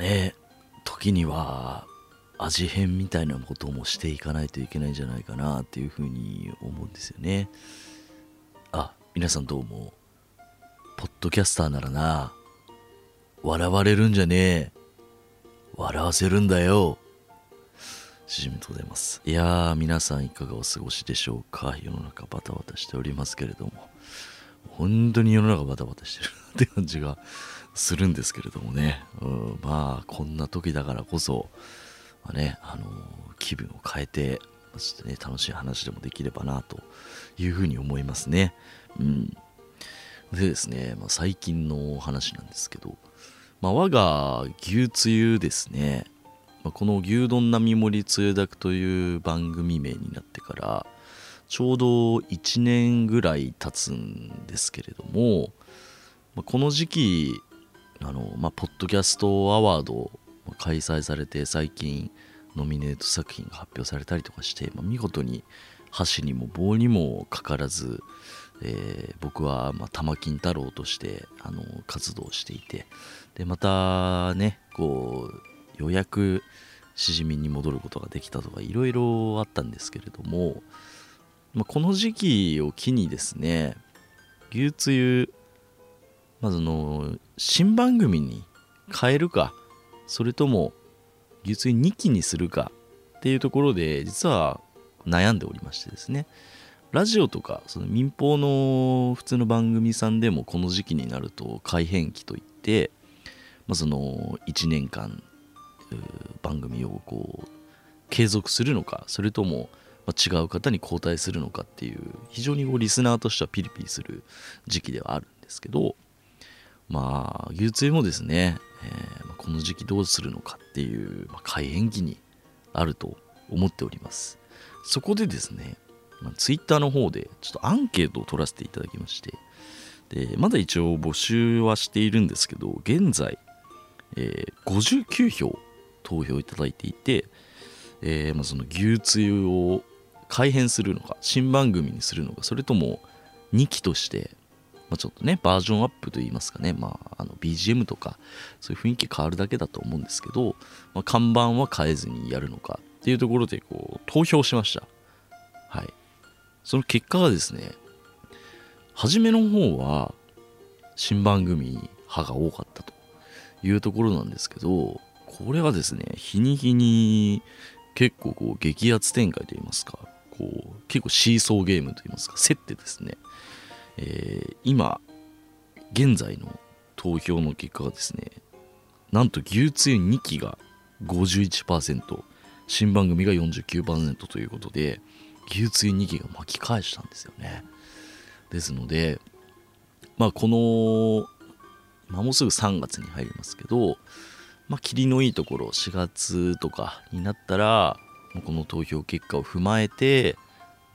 ね時には味変みたいなこともしていかないといけないんじゃないかなっていうふうに思うんですよね。あ皆さんどうもポッドキャスターならな笑われるんじゃねえ。笑わせるんだよ。しじみとございます。いやー皆さんいかがお過ごしでしょうか。世の中バタバタしておりますけれども。本当に世の中バタバタしてるなって感じがするんですけれどもね、うん、まあこんな時だからこそ、まあねあの気分を変えてちょっとね楽しい話でもできればなというふうに思いますね。うん、でですね、まあ、最近の話なんですけど、まあ、我が牛つゆですね、まあ、この牛丼並盛りつゆだくという番組名になってからちょうど1年ぐらい経つんですけれども、まあ、この時期あの、まあ、ポッドキャストアワード開催されて最近ノミネート作品が発表されたりとかして、まあ、見事に箸にも棒にもかからず、えー、僕は、まあ、玉金太郎としてあの活動していてでまたねこうようやくしじみに戻ることができたとかいろいろあったんですけれども、まあ、この時期を機にですね牛つゆまずの新番組に変えるかそれとも牛つゆ2期にするかっていうところで実は悩んでおりましてですね。ラジオとかその民放の普通の番組さんでもこの時期になると改編期といって、まあ、その1年間番組をこう継続するのかそれとも違う方に交代するのかっていう非常にこうリスナーとしてはピリピリする時期ではあるんですけどまあ牛つもですね、えー、この時期どうするのかっていう、まあ、改変期にあると思っております。そこでですね、まあ、ツイッターの方でちょっとアンケートを取らせていただきましてでまだ一応募集はしているんですけど現在、えー、59票投票いただいていて、えー、まあ、その牛つゆを改編するのか新番組にするのかそれとも2期としてまあ、ちょっとね、バージョンアップといいますかね、まあ、あの BGM とか、そういう雰囲気変わるだけだと思うんですけど、まあ、看板は変えずにやるのかっていうところで、こう、投票しました。はい。その結果がですね、初めの方は、新番組派が多かったというところなんですけど、これがですね、日に日に結構こう激アツ展開といいますか、こう結構シーソーゲームといいますか、競ってですね、えー、今現在の投票の結果がですねなんと牛つゆ2期が51%新番組が49%ということで牛つゆ2期が巻き返したんですよね。ですのでまあこの、まあ、もうすぐ3月に入りますけどまあ霧のいいところ4月とかになったらこの投票結果を踏まえて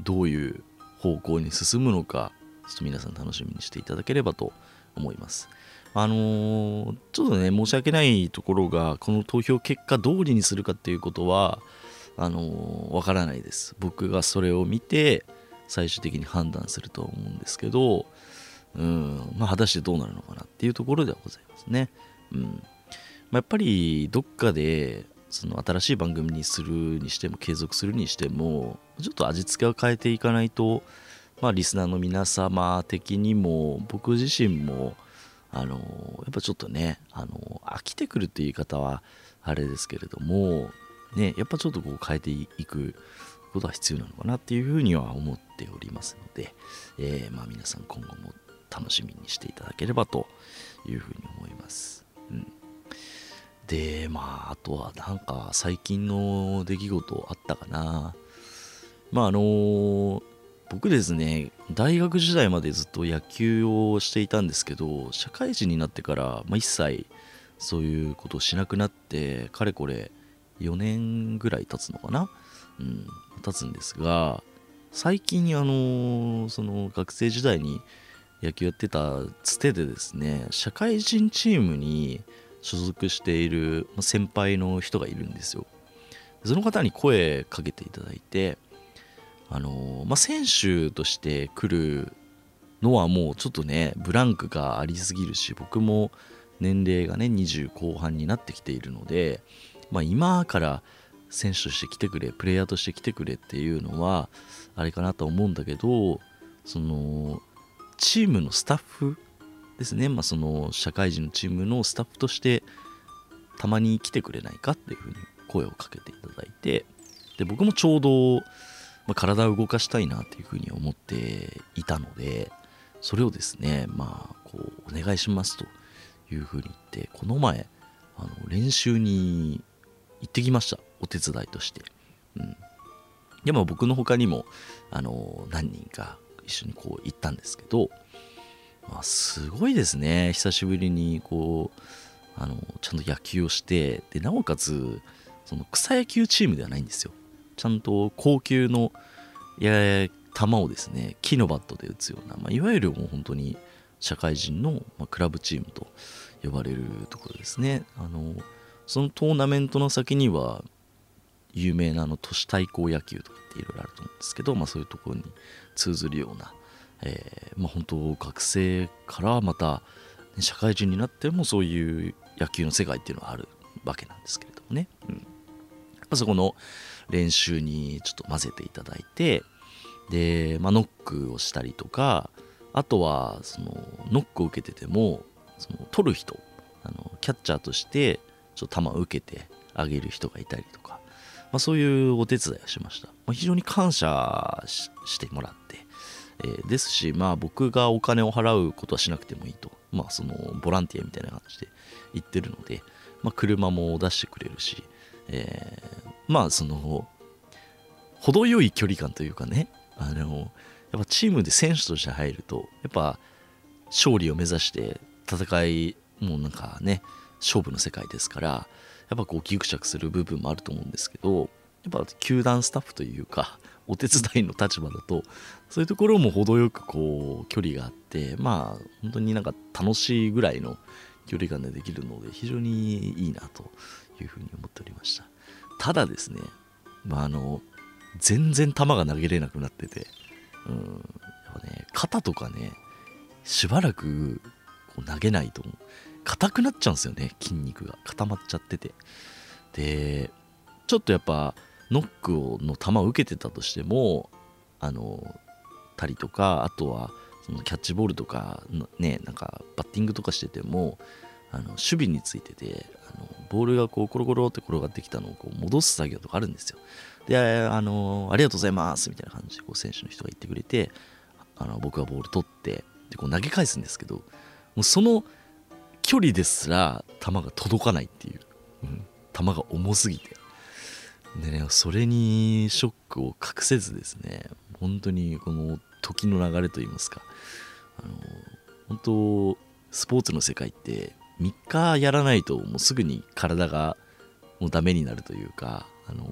どういう方向に進むのかちょっと皆さん楽しみにしていただければと思います。あのー、ちょっとね、申し訳ないところが、この投票結果通りにするかっていうことは、あのー、わからないです。僕がそれを見て、最終的に判断すると思うんですけど、うん、まあ、果たしてどうなるのかなっていうところではございますね。うん。まあ、やっぱり、どっかで、その新しい番組にするにしても、継続するにしても、ちょっと味付けを変えていかないと、まあ、リスナーの皆様的にも僕自身もあのやっぱちょっとねあの飽きてくるっていう言い方はあれですけれどもねやっぱちょっとこう変えていくことは必要なのかなっていうふうには思っておりますので、えー、まあ、皆さん今後も楽しみにしていただければというふうに思います。うん、でまああとはなんか最近の出来事あったかな。まああの僕ですね大学時代までずっと野球をしていたんですけど社会人になってから、まあ、一切そういうことをしなくなってかれこれ4年ぐらい経つのかな、うん、経つんですが最近あのその学生時代に野球やってたつてでですね社会人チームに所属している先輩の人がいるんですよ。その方に声かけていただいてあのまあ、選手として来るのはもうちょっとねブランクがありすぎるし僕も年齢がね20後半になってきているので、まあ、今から選手として来てくれプレイヤーとして来てくれっていうのはあれかなと思うんだけどそのチームのスタッフですね、まあ、その社会人のチームのスタッフとしてたまに来てくれないかっていうふうに声をかけていただいてで僕もちょうど、まあ、体を動かしたいなっていうふうに思っていたのでそれをですねまあこうお願いしますというふうに言ってこの前あの練習に行ってきました。お手伝いとして、うん、でも僕の他にもあの何人か一緒にこう行ったんですけど、まあ、すごいですね。久しぶりにこうあのちゃんと野球をしてでなおかつその草野球チームではないんですよ。ちゃんと高級のや球をですね木のバットで打つような、まあ、いわゆるもう本当に社会人の、まあ、クラブチームと呼ばれるところですね。あのそのトーナメントの先には有名なあの都市対抗野球とかっていろいろあると思うんですけど、まあ、そういうところに通ずるような、えーまあ、本当学生からまた社会人になってもそういう野球の世界っていうのはあるわけなんですけれどもね、うん、そこの練習にちょっと混ぜていただいてで、まあ、ノックをしたりとかあとはそのノックを受けててもその取る人あのキャッチャーとしてちょっと球を受けてあげる人がいたりとか、まあ、そういうお手伝いをしました、まあ、非常に感謝してもらって、えー、ですしまあ僕がお金を払うことはしなくてもいいと。まあそのボランティアみたいな感じで言ってるので、まあ、車も出してくれるし、えー、まあその程よい距離感というかねあのやっぱチームで選手として入るとやっぱ勝利を目指して戦いもうなんかね勝負の世界ですからやっぱこうギクシャクする部分もあると思うんですけどやっぱ球団スタッフというかお手伝いの立場だとそういうところも程よくこう距離があってまあ本当になんか楽しいぐらいの距離感でできるので非常にいいなというふうに思っておりました。ただですねまああの全然球が投げれなくなっててうんやっぱね肩とかねしばらくこう投げないと硬くなっちゃうんですよね筋肉が。固まっちゃってて。でちょっとやっぱノックをの球を受けてたとしてもあのたりとかあとはそのキャッチボールとかのねなんかバッティングとかしててもあの守備についててあのボールがこうコロコロって転がってきたのをこう戻す作業とかあるんですよ。であのありがとうございますみたいな感じでこう選手の人が言ってくれてあの僕はボール取ってでこう投げ返すんですけどもうその距離ですら球が届かないっていう、うん、球が重すぎて。でねそれにショックを隠せずですね本当にこの時の流れといいますかあの本当スポーツの世界って3日やらないともうすぐに体がもうダメになるというかあの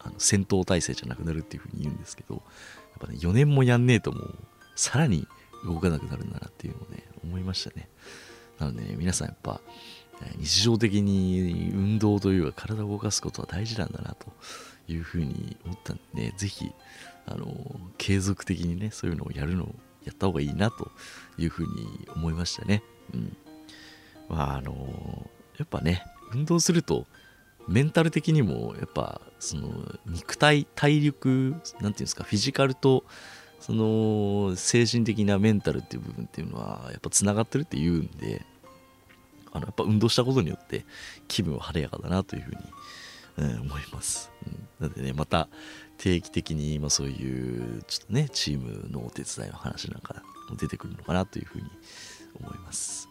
あの戦闘態勢じゃなくなるっていうふうに言うんですけどやっぱね4年もやんねえともうさらに動かなくなるんだなっていうのをね思いましたねなので、ね、皆さんやっぱ日常的に運動というか体を動かすことは大事なんだなというふうに思ったんで、ね、ぜひあの継続的にねそういうのをやるのをやった方がいいなというふうに思いましたね。うんまああのやっぱね運動するとメンタル的にもやっぱその肉体体力なんていうんですかフィジカルとその精神的なメンタルっていう部分っていうのはやっぱつながってるっていうんであのやっぱ運動したことによって気分は晴れやかだなというふうに、うん、思います、うん、なのでねまた定期的に、まあ、そういうちょっとねチームのお手伝いの話なんかも出てくるのかなというふうに思います、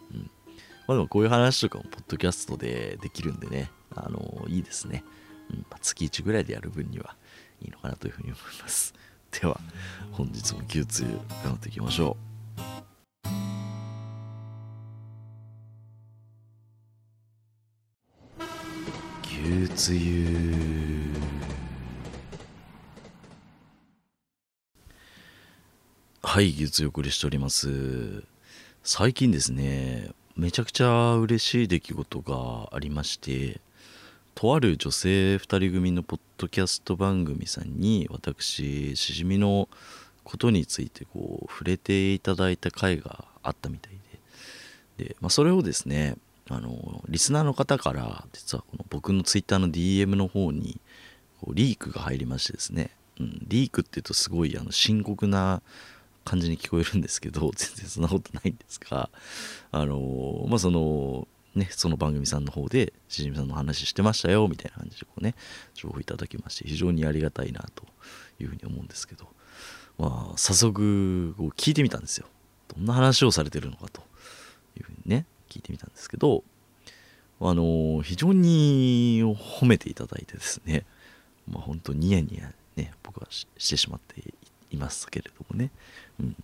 まあ、でもこういう話とかもポッドキャストでできるんでねあのいいですね、うんまあ、月1ぐらいでやる分にはいいのかなというふうに思います。では本日も牛つゆ頑張っていきましょう。牛つゆはい牛つゆお送りしております。最近ですねめちゃくちゃ嬉しい出来事がありましてとある女性2人組のポッドキャスト番組さんに私しじみのことについてこう触れていただいた回があったみたいで。で、まあ、それをですねあのリスナーの方から実はこの僕の Twitter の DM の方にこうリークが入りましてですね、うん、リークっていうとすごいあの深刻な感じに聞こえるんですけど 全然そんなことないんですがあのまあそのねその番組さんの方でしじみさんの話してましたよみたいな感じでこうね情報いただきまして非常にありがたいなというふうに思うんですけどまあ早速こう聞いてみたんですよ。どんな話をされてるのかというふうにね聞いてみたんですけどあの非常に褒めていただいてですねまあ本当ニヤニヤね僕はしてしまっていいますけれどもね、うん。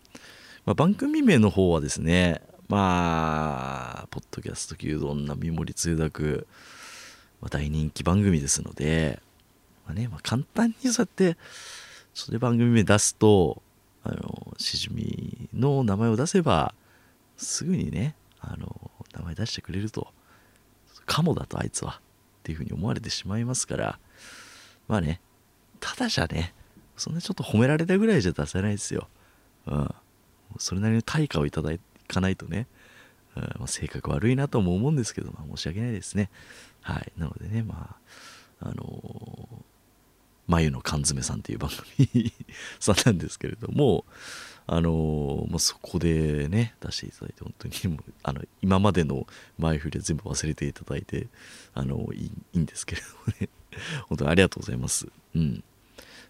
まあ、番組名の方はですねまあポッドキャスト牛丼並盛つゆだく、まあ、大人気番組ですので、まあねまあ、簡単にそうやってそれ番組名出すとあのしじみの名前を出せばすぐにねあの名前出してくれると。かもだとあいつは。っていうふうに思われてしまいますから。まあねただじゃねそんなちょっと褒められたぐらいじゃ出せないですよ。うん。それなりの対価をいただかないとね、うん。まあ、性格悪いなとも思うんですけど、まあ、申し訳ないですね。はい。なのでねまああのー眉の缶詰さんっていう番組 さんなんですけれどもあのまあ、そこでね出していただいて本当にもうあの今までの前振りは全部忘れていただいてあのいいいいんですけれどもね。本当にありがとうございます。うん。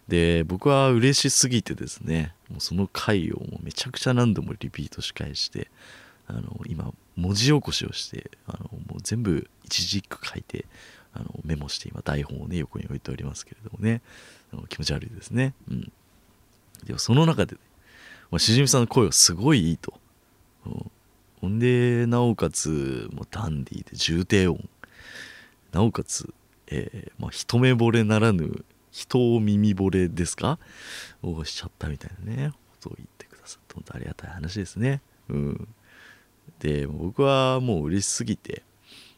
で僕は嬉しすぎてですねもうその回をもうめちゃくちゃ何度もリピートし返してあの今文字起こしをしてあのもう全部一字一句書いてあのメモして今台本をね横に置いておりますけれどもねあの気持ち悪いですねうんでもその中で、ね、まあ、しじみさんの声はすごいいいと。ほんで、なおかつ、もうダンディーで重低音。なおかつ、えー、まあ、一目惚れならぬ、人を耳惚れですか？をしちゃったみたいなね、ことを言ってくださって、本当ありがたい話ですね。うん。で、僕はもう嬉しすぎて、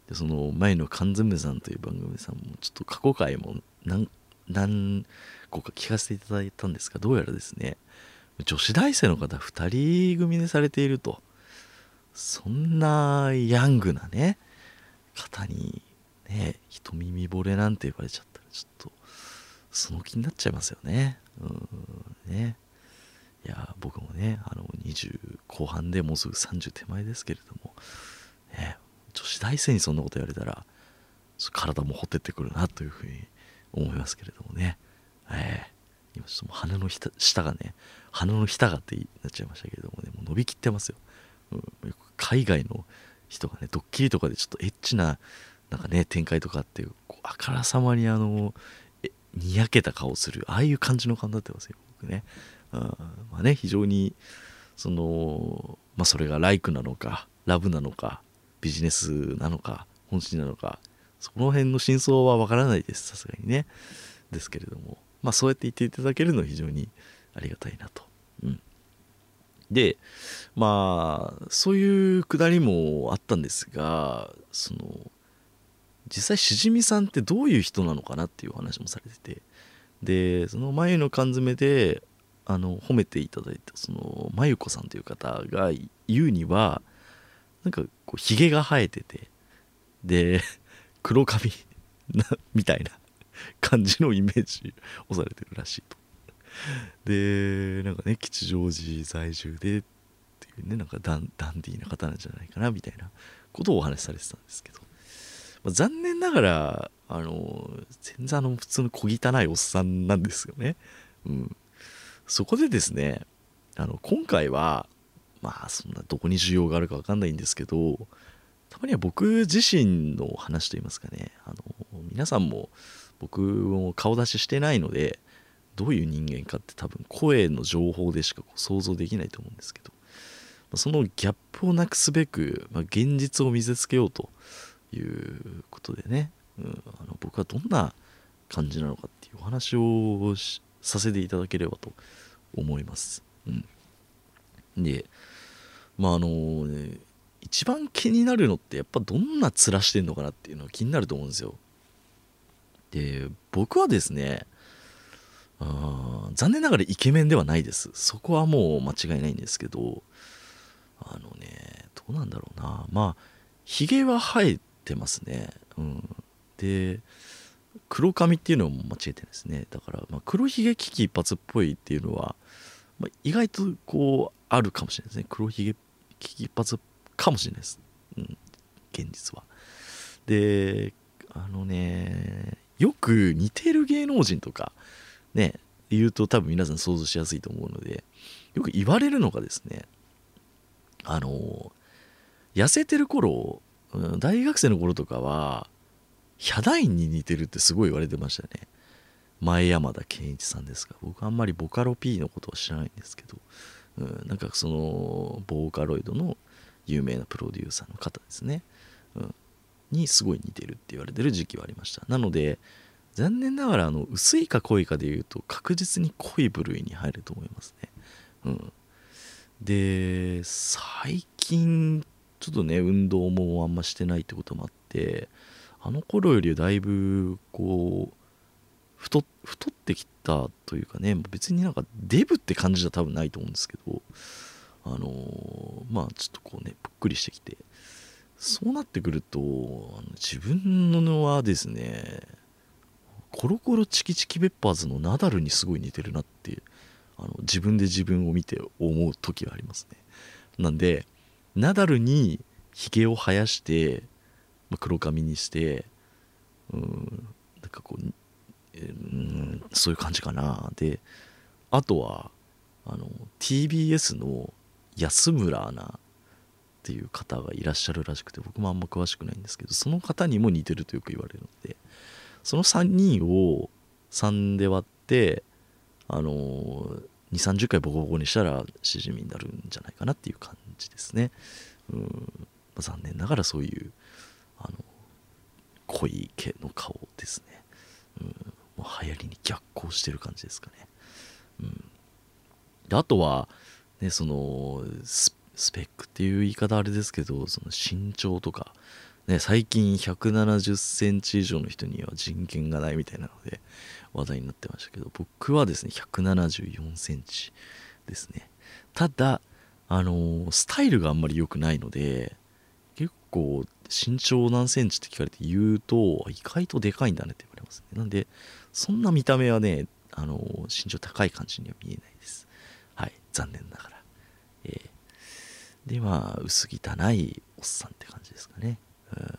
でその前の缶詰さんという番組さんもちょっと過去回も何何個か聞かせていただいたんですがどうやらですね女子大生の方2人組でされているとそんなヤングなね方にね一耳惚れなんて言われちゃったらちょっとその気になっちゃいますよね。うん。ね。いや僕もねあの20後半でもうすぐ30手前ですけれども、ね、女子大生にそんなこと言われたら体もほてってくるなというふうに思いますけれどもね、えー、今ちょっともう鼻の下がね鼻の下がってなっちゃいましたけれどもねもう伸びきってますよ、うん、海外の人がねドッキリとかでちょっとエッチななんかね展開とかっていうあからさまにあのにやけた顔するああいう感じの顔になってますよ僕ね、うん、まあね非常にそのまあそれがライクなのかラブなのかビジネスなのか本心なのかその辺の真相はわからないですさすがにね。ですけれどもまあそうやって言っていただけるのは非常にありがたいなと。うん、でまあそういうくだりもあったんですがその実際しじみさんってどういう人なのかなっていうお話もされててでその眉の缶詰であの褒めていただいたそのまゆこさんという方が言うにはなんかこうひげが生えててで 黒髪みたいな感じのイメージをされてるらしいと。でなんかね吉祥寺在住でっていうねなんかダンディーな方なんじゃないかなみたいなことをお話しされてたんですけど、まあ、残念ながらあの全然あの普通の小汚いおっさんなんですよね。うん、そこでですねあの今回はまあそんなどこに需要があるか分かんないんですけどたまには僕自身の話といいますかねあの皆さんも僕も顔出ししてないのでどういう人間かって多分声の情報でしか想像できないと思うんですけどそのギャップをなくすべく、まあ、現実を見せつけようということでね、うん、あの僕はどんな感じなのかっていうお話をさせていただければと思います。うん、でまああの、ね、一番気になるのってやっぱどんな面してんのかなっていうのが気になると思うんですよ。で僕はですねあ残念ながらイケメンではないです。そこはもう間違いないんですけどあのねどうなんだろうな。まあひげは生えてますね。うん。で黒髪っていうのも間違えてないですね。だから、まあ、黒ひげ危機一髪っぽいっていうのは、まあ、意外とこうあるかもしれないですね。黒ひげ危機一髪かもしれないです、うん、現実は。であのねよく似てる芸能人とかね言うと多分皆さん想像しやすいと思うのでよく言われるのがですねあの痩せてる頃大学生の頃とかはヒャダインに似てるってすごい言われてましたね。前山田健一さんですが僕あんまりボカロ P のことは知らないんですけど、うん、なんかそのボーカロイドの有名なプロデューサーの方ですね、うん、にすごい似てるって言われてる時期はありました。なので残念ながらあの薄いか濃いかでいうと確実に濃い部類に入ると思いますね、うん、で最近ちょっとね運動もあんましてないってこともあってあの頃よりだいぶこう太ってきたというかね別になんかデブって感じじゃ多分ないと思うんですけどあのー、まあちょっとこうねぷっくりしてきてそうなってくると自分のはですねコロコロチキチキペッパーズのナダルにすごい似てるなってあの自分で自分を見て思う時はありますね。なんでナダルにひげを生やしてまあ、黒髪にしてうんなんかこう、えー、そういう感じかな。であとはあの TBS の安村アナっていう方がいらっしゃるらしくて僕もあんま詳しくないんですけどその方にも似てるとよく言われるのでその3人を3で割ってあの2 3 0回ボコボコにしたらしじみになるんじゃないかなっていう感じですね。うん。まあ、残念ながらそういうあの濃い毛の顔ですね、うん、もう流行りに逆行してる感じですかね、うん、であとはねそのスペックっていう言い方あれですけどその身長とかね、最近170センチ以上の人には人権がないみたいなので話題になってましたけど僕はですね174センチですね。ただあの、スタイルがあんまり良くないので結構身長何センチって聞かれて言うと意外とでかいんだねって言われますね。なんでそんな見た目はねあの身長高い感じには見えないです。はい残念ながら、えー、でまあ薄汚いおっさんって感じですかね、うん、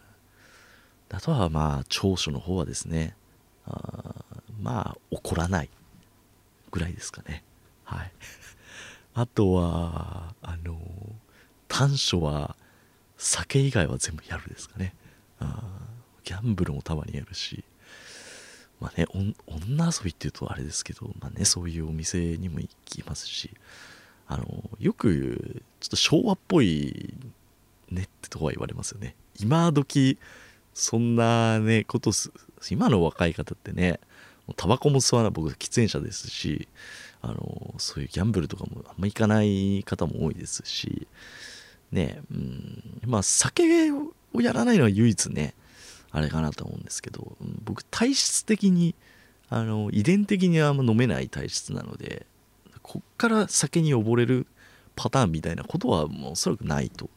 あとはまあ長所の方はですねあまあ怒らないぐらいですかね。はい。あとはあの短所は酒以外は全部やるですかね。あギャンブルもたまにやるし。まあね女遊びっていうとあれですけどまあねそういうお店にも行きますし。あのよくちょっと昭和っぽいねってとこは言われますよね。今時そんなねことす今の若い方ってねタバコも吸わない僕喫煙者ですし。あのそういうギャンブルとかもあんま行かない方も多いですしね、うん、まあ酒をやらないのは唯一ね、あれかなと思うんですけど、僕体質的に、あの、遺伝的にはあんま飲めない体質なので、こっから酒に溺れるパターンみたいなことはもうおそらくないと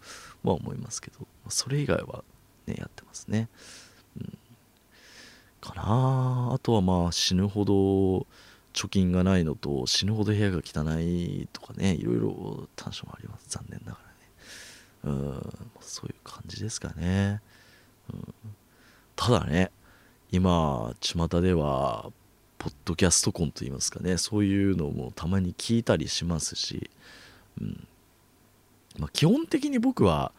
は思いますけど、それ以外はね、やってますね。うん、かなあとはまあ死ぬほど貯金がないのと死ぬほど部屋が汚いとかね、いろいろ短所もあります。残念ながらね。うん、そういう感じですかね。うん、ただね、今、巷では、ポッドキャスト婚といいますかね、そういうのもたまに聞いたりしますし、うんまあ、基本的に僕は、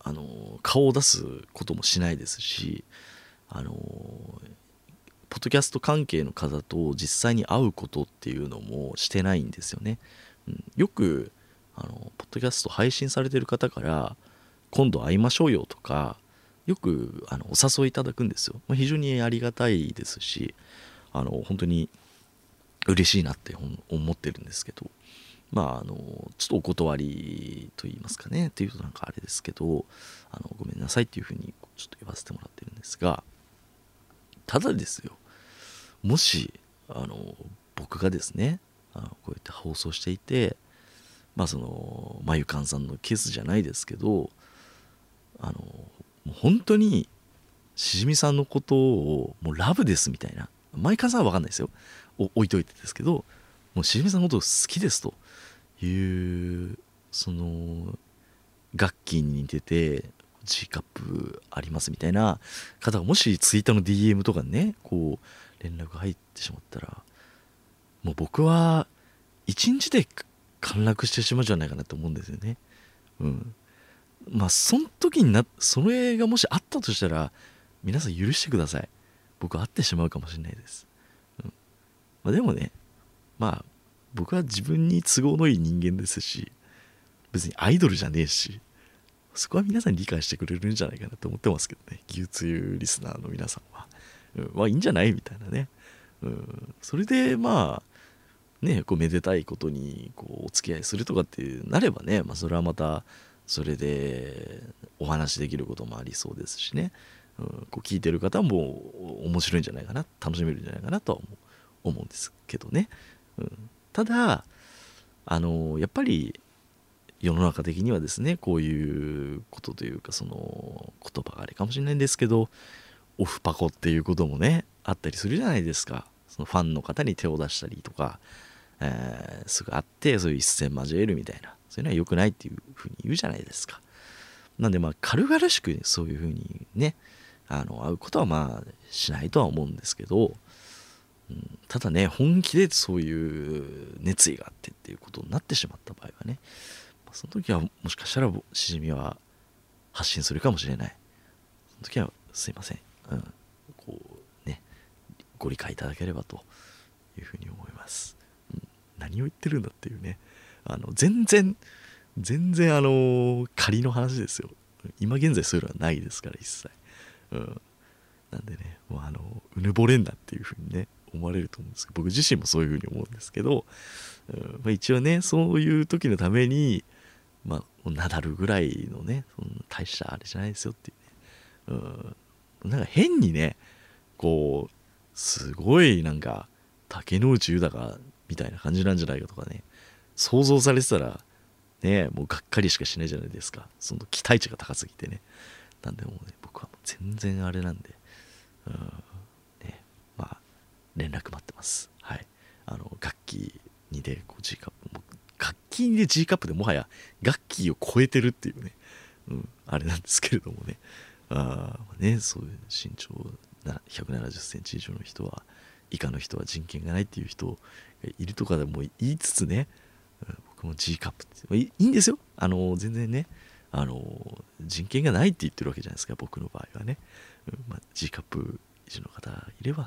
あの顔を出すこともしないですし、あのポッドキャスト関係の方と実際に会うことっていうのもしてないんですよね。うん、よくあのポッドキャスト配信されてる方から今度会いましょうよとかよくあのお誘いいただくんですよ、まあ、非常にありがたいですしあの本当に嬉しいなって思ってるんですけど。まああのちょっとお断りと言いますかね。っていうとなんかあれですけどあのごめんなさいっていうふうにちょっと言わせてもらってるんですがただですよ。もしあの僕がですねあのこうやって放送していてまあその眉勘さんのケースじゃないですけどあのもう本当にしじみさんのことをもうラブですみたいな毎回さんは分かんないですよ。置いといてですけどもうしじみさんのこと好きですというその楽器に似てて G カップありますみたいな方がもしツイッターの DM とかねこう連絡入ってしまったらもう僕は一日で陥落してしまうんじゃないかなと思うんですよね。うん。まあその時になそれがもしあったとしたら皆さん許してください。僕会ってしまうかもしれないです。うんまあ、でもねまあ僕は自分に都合のいい人間ですし別にアイドルじゃねえしそこは皆さん理解してくれるんじゃないかなと思ってますけどね牛つゆリスナーの皆さんは、うん、まあいいんじゃない？みたいなね、うん、それでまあねこうめでたいことにこうお付き合いするとかってなればね、まあ、それはまたそれでお話しできることもありそうですしね、うん、こう聞いてる方も面白いんじゃないかな楽しめるんじゃないかなとは思うんですけどね、うん、ただあのやっぱり世の中的にはですねこういうことというかその言葉があれかもしれないんですけどオフパコっていうこともねあったりするじゃないですか。そのファンの方に手を出したりとか、えー、すぐ会ってそういう一戦交えるみたいな。そういうのは良くないっていうふうに言うじゃないですか。なんでまあ軽々しくそういうふうにねあの会うことはまあしないとは思うんですけど、うん、ただね本気でそういう熱意があってっていうことになってしまった場合はねその時はもしかしたらしじみは発信するかもしれない。その時はすいません、うん、こうねご理解いただければというふうに思います、うん、何を言ってるんだっていうね。あの全然全然あの仮の話ですよ。今現在そういうのはないですから一切、うん、なんでねもうあのうぬぼれんなっていうふうにね思われると思うんですけど僕自身もそういうふうに思うんですけど、うん。まあ、一応ねそういう時のためにまあ、ナダルぐらいのね、その大したあれじゃないですよっていうね。うん。なんか変にね、こう、すごいなんか、竹野内豊みたいな感じなんじゃないかとかね、想像されてたら、ね、もうがっかりしかしないじゃないですか。その期待値が高すぎてね。なんでもうね、僕はもう全然あれなんで、うん、ね、まあ、連絡待ってます。はい。あの、楽器にで、こう、G カップも、楽器で G カップでもはや楽器を超えてるっていうね、うん、あれなんですけれどもねあねそういう身長170センチ以上の人は以下の人は人権がないっていう人がいるとかでも言いつつね、僕も G カップっていいんですよ。あの全然ねあの人権がないって言ってるわけじゃないですか僕の場合はね、まあ、G カップ以上の方いればっ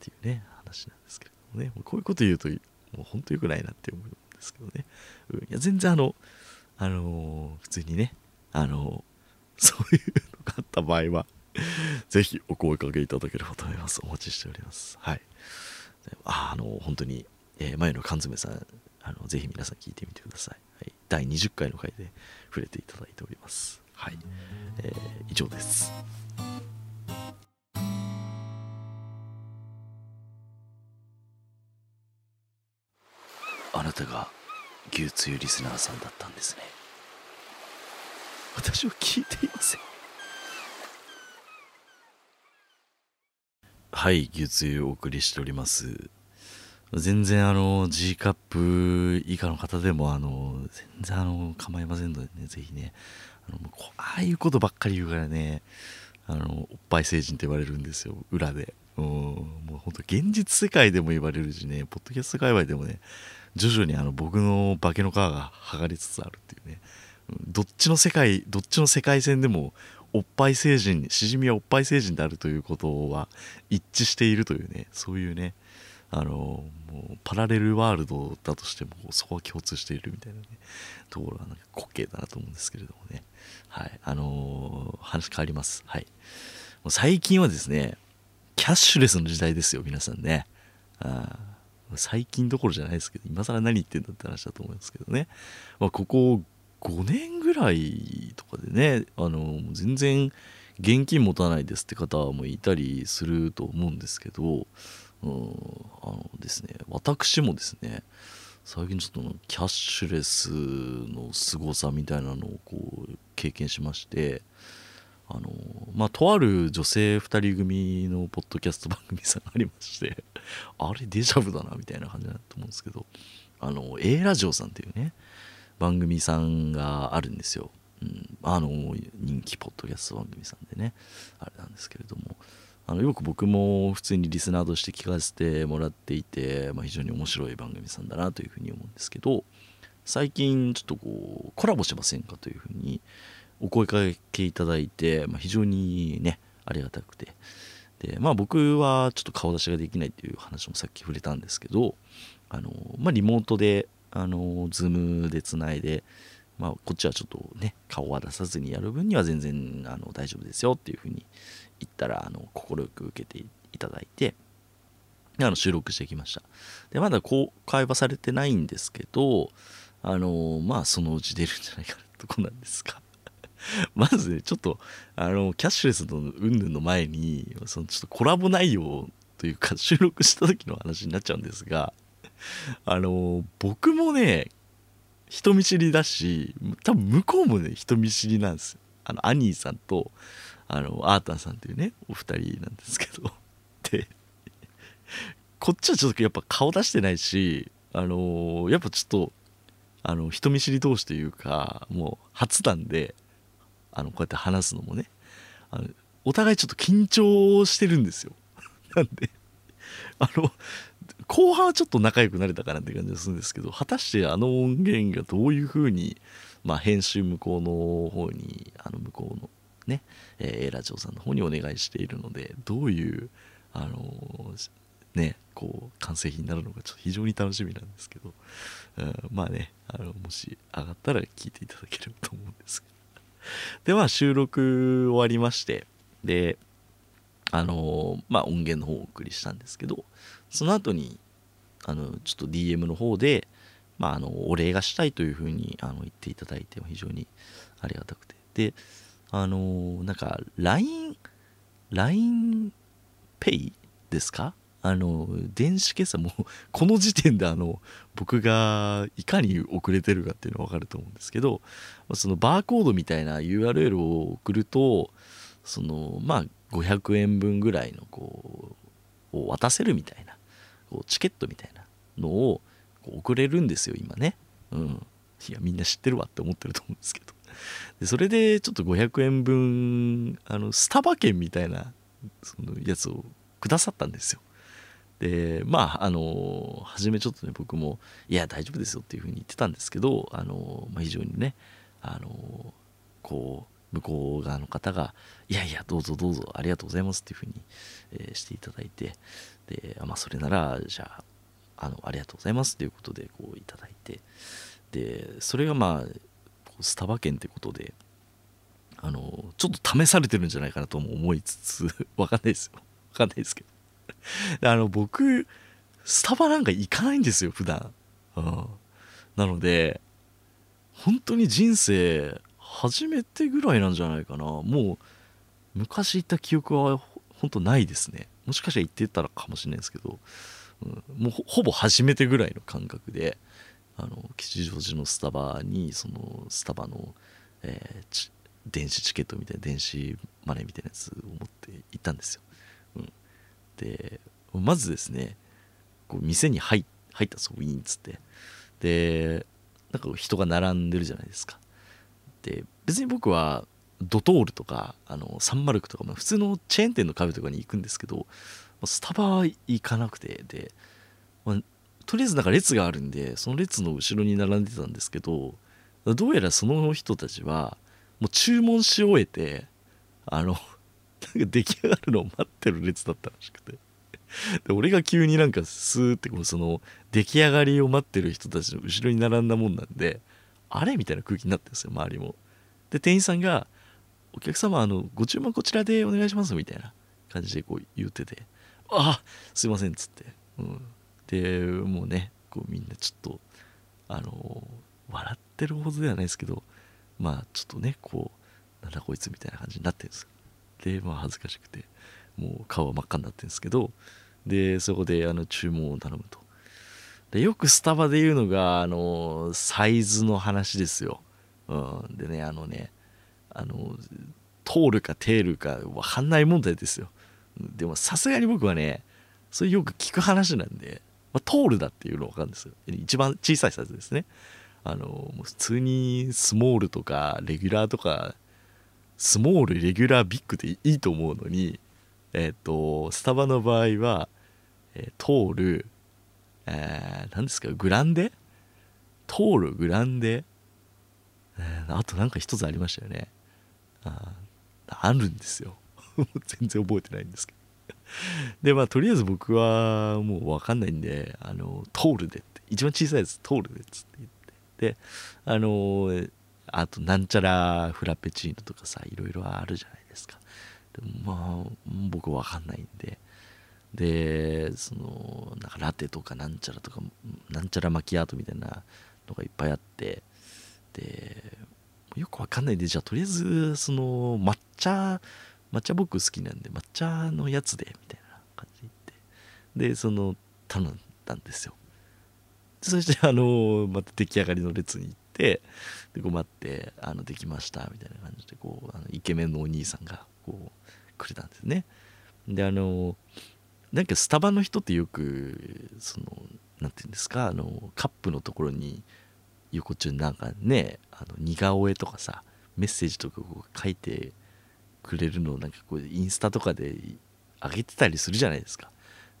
ていうね話なんですけどもね。こういうこと言うともう本当良くないなって思うんですけどね。いや、全然あの、あの、普通にね、あの、そういうのがあった場合は、ぜひお声かけいただければと思います。お待ちしております。はい。あ、あの、本当に、えー、前の缶詰さん、あのぜひ皆さん聞いてみてください。はい、第20回の回で触れていただいております。はい。えー、以上です。あなたが牛つゆリスナーさんだったんですね私は聞いていませんはい牛つゆお送りしております。全然あの G カップ以下の方でもあの全然あの構いませんのでねぜひねあのああいうことばっかり言うからねあのおっぱい成人って言われるんですよ裏で。うんもうほんと現実世界でも言われるしねポッドキャスト界隈でもね徐々にあの僕の化けの皮が剥がれつつあるっていうね。どっちの世界どっちの世界線でもおっぱい星人しじみはおっぱい星人であるということは一致しているというねそういうねあのもうパラレルワールドだとしてもそこは共通しているみたいなねところがなんか滑稽だなと思うんですけれどもね。はい。あのー、話変わります。はい。最近はですねキャッシュレスの時代ですよ皆さんね。あ最近どころじゃないですけど、今更何言ってんだって話だと思いますけどね。まあ、ここ5年ぐらいとかでね、あの、全然現金持たないですって方もいたりすると思うんですけど、うん、あのですね、私もですね、最近ちょっとキャッシュレスの凄さみたいなのをこう経験しまして、あのまあとある女性2人組のポッドキャスト番組さんありましてあれデジャブだなみたいな感じだと思うんですけどあの A ラジオさんっていうね番組さんがあるんですよ、うん、あの人気ポッドキャスト番組さんでね。あれなんですけれども。あのよく僕も普通にリスナーとして聞かせてもらっていて、まあ、非常に面白い番組さんだなというふうに思うんですけど最近ちょっとこうコラボしませんかというふうにお声かけいただいて、まあ、非常にねありがたくて。でまあ僕はちょっと顔出しができないっていう話もさっき触れたんですけどあの、まあ、リモートであのズームでつないで、まあ、こっちはちょっとね顔は出さずにやる分には全然あの大丈夫ですよっていうふうに言ったら快く受けていただいてあの収録してきました。でまだ公開はされてないんですけどあのまあそのうち出るんじゃないかなとこなんですが。まずねちょっとあのキャッシュレスの云々の前にそのちょっとコラボ内容というか収録した時の話になっちゃうんですがあの僕もね人見知りだし多分向こうもね人見知りなんですあのアニーさんとあのアータンさんっていうねお二人なんですけど。でこっちはちょっとやっぱ顔出してないしあのやっぱちょっとあの人見知り同士というかもう初なんであのこうやって話すのもねあのお互いちょっと緊張してるんですよ。なんであの後半はちょっと仲良くなれたかなって感じがするんです。けど果たしてあの音源がどういう風にまあ編集向こうの方にあの向こうのね、えー、ラジオさんの方にお願いしているのでどういうあのねこう完成品になるのかちょっと非常に楽しみなんですけど、うん、まあねあのもし上がったら聞いていただければと思うんですけど。でまあ収録終わりましてであのまあ音源の方をお送りしたんですけどその後にあのちょっと DM の方でまあ、あのお礼がしたいというふうにあの言っていただいて非常にありがたくて。であのなんか LINE LINE ペイですか？あの電子決済も この時点であの僕がいかに遅れてるかっていうのは分かると思うんですけどそのバーコードみたいな URL を送るとそのまあ500円分ぐらいのこうを渡せるみたいなこうチケットみたいなのをこう送れるんですよ今ね。うん。いやみんな知ってるわって思ってると思うんですけど。でそれでちょっと500円分あのスタバ券みたいなそのやつをくださったんですよ。でまああの初めちょっとね僕もいや大丈夫ですよっていうふうに言ってたんですけどあの、まあ、非常にねあのこう向こう側の方が「いやいやどうぞどうぞありがとうございます」っていうふうに、えー、していただいてでまあそれならじゃああのありがとうございますということでこういただいてでそれがまあスタバ券ってことであのちょっと試されてるんじゃないかなとも思いつつ わかんないですよ。わかんないですけど。あの僕スタバなんか行かないんですよ普段、うん、なので本当に人生初めてぐらいなんじゃないかな。もう昔行った記憶は本当ないですね。もしかしたら行ってたらかもしれないですけど、うん、もうほぼ初めてぐらいの感覚であの吉祥寺のスタバにそのスタバの、えー、電子チケットみたいな電子マネーみたいなやつを持って行ったんですよ、うん、でまずですねこう店に入入ったんですよウィーンっつって。でなんか人が並んでるじゃないですか。で別に僕はドトールとかあのサンマルクとか、まあ、普通のチェーン店のカフェとかに行くんですけどスタバは行かなくてで、まあ、とりあえずなんか列があるんでその列の後ろに並んでたんですけどどうやらその人たちはもう注文し終えてあのなんか出来上がるのを待ってる列だったらしくて。で俺が急になんかスーってこうその出来上がりを待ってる人たちの後ろに並んだもんなんであれ？みたいな空気になってるんですよ周りも。で店員さんが「お客様あのご注文こちらでお願いします」みたいな感じでこう言ってて「あすいません」っつって、うん、でもうねこうみんなちょっとあの笑ってるほどではないですけどまあちょっとねこうなんだこいつみたいな感じになってるんですよ。でまあ恥ずかしくてもう顔は真っ赤になってるんですけど。でそこであの注文を頼むと。でよくスタバで言うのがあのサイズの話ですよ、うん、でねあのねあの通るかテールか分かんない問題ですよ。でもさすがに僕はねそれよく聞く話なんで、まあ、通るだっていうの分かるんですよ。一番小さいサイズですね。あのもう普通にスモールとかレギュラーとかスモールレギュラービッグでいいと思うのにえっ、ー、とスタバの場合は、えー、通る、えー、何ですか？グランデ？通るグランデ、えー、あとなんか一つありましたよね。ああるんですよ。全然覚えてないんですけど。でまあとりあえず僕はもう分かんないんであのトールでって。一番小さいやつトールでっつって言って。であのあとなんちゃらフラペチーノとかさいろいろあるじゃないですか。でもまあ僕分かんないんで。でそのなんかラテとかなんちゃらとかなんちゃらマキアートみたいなのがいっぱいあってでよくわかんないでじゃあとりあえずその抹茶抹茶僕好きなんで抹茶のやつでみたいな感じで言ってでその頼んだんですよ。そしてあのまた出来上がりの列に行ってでこう待ってあのできましたみたいな感じでこうあのイケメンのお兄さんがこうくれたんですね。であのなんかスタバの人ってよくその何て言うんですかあのカップのところに横中なんかねあの似顔絵とかさメッセージとかこう書いてくれるのをなんかこうインスタとかで上げてたりするじゃないですか。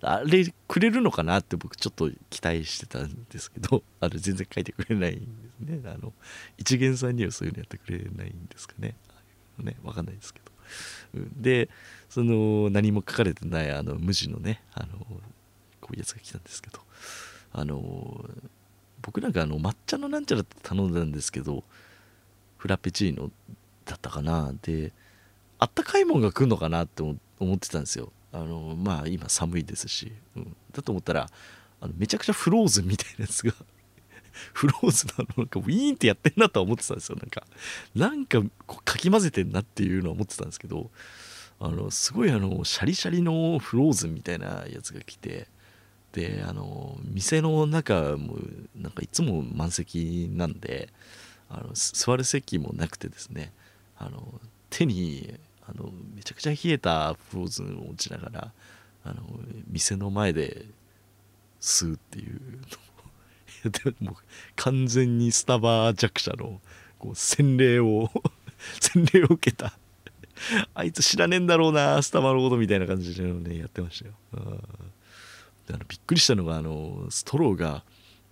あれくれるのかなって僕ちょっと期待してたんですけど あれ全然書いてくれないんですね。あの一元さんにはそういうのやってくれないんですかね。ね分かんないですけど、でその何も書かれてないあの無地のねあのこういうやつが来たんですけどあの僕なんかあの抹茶のなんちゃらって頼んだんですけどフラペチーノだったかなであったかいもんが来るのかなって思ってたんですよ。あのまあ今寒いですし、うん、だと思ったらあのめちゃくちゃフローズンみたいなやつがフローズなのなんかウィーンってやってんなとは思ってたんですよ。なんかなんかこうかき混ぜてんなっていうのは思ってたんですけどあのすごいあのシャリシャリのフローズンみたいなやつが来てであの店の中もなんかいつも満席なんであの座る席もなくてですねあの手にあのめちゃくちゃ冷えたフローズンを持ちながらあの店の前で吸うっていうでも完全にスタバ弱者のこう洗礼を 洗礼を受けた。あいつ知らねえんだろうなスタバのことみたいな感じでねやってましたよ。あのびっくりしたのがあのストローが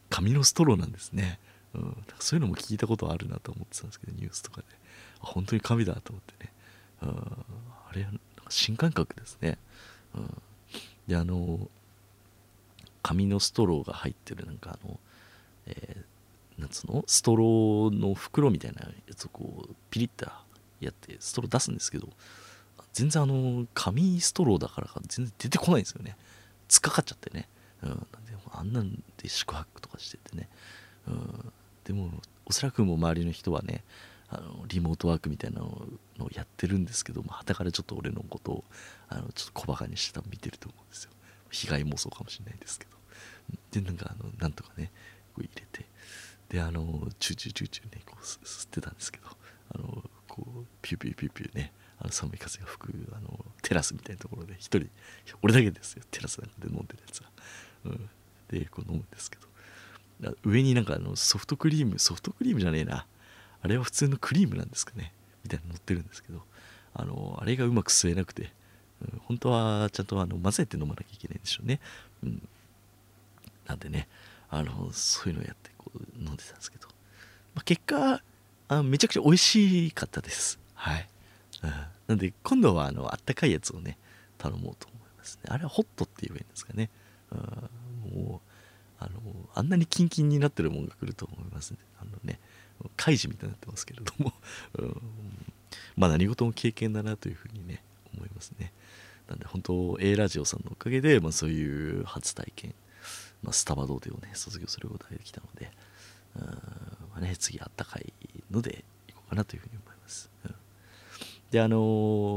紙のストローなんですね、うん、そういうのも聞いたことあるなと思ってたんですけどニュースとかで。本当に紙だと思ってね、うん、あれなんか新感覚ですね、うん、であの紙のストローが入ってるなんかあの、えー、なんつうの？ストローの袋みたいなやつをこうピリッとやってストロー出すんですけど全然あの紙ストローだからか全然出てこないんですよね。突っかかっちゃってね、うん、であんなんで宿泊とかしててね、うん、でもおそらくも周りの人はねあのリモートワークみたいなのをやってるんですけどはたからちょっと俺のことをあのちょっと小バカにして多分見てると思うんですよ。被害妄想かもしれないですけど。でなんかあのなんとかね入れてであのチューチューチューチューねこう吸ってたんですけどあのこうピューピューピューピューねあの寒い風が吹くあのテラスみたいなところで一人俺だけですよテラスなんかで飲んでるやつは、うん、でこう飲むんですけど。上になんかあのソフトクリームソフトクリームじゃねえな。あれは普通のクリームなんですかね。みたいなの乗ってるんですけど。あのあれがうまく吸えなくて、うん、本当はちゃんとあの混ぜて飲まなきゃいけないんでしょうね、うん、なんでねあのそういうのをやってこう飲んでたんですけど、まあ、結果あめちゃくちゃ美味しかったです。はい。なんで今度はあのあったかいやつをね頼もうと思いますね。あれはホットって言えばいいんですかね、うん、もうあのあんなにキンキンになってるもんが来ると思いますねあのねカイジみたいになってますけれども、うん、まあ何事も経験だなというふうにね思いますね。なんで本当 A ラジオさんのおかげで、まあ、そういう初体験、まあ、スタバ童貞をね卒業することができたので、うんまあね、次あったかいのでいこうかなというふうに思います、うん。であの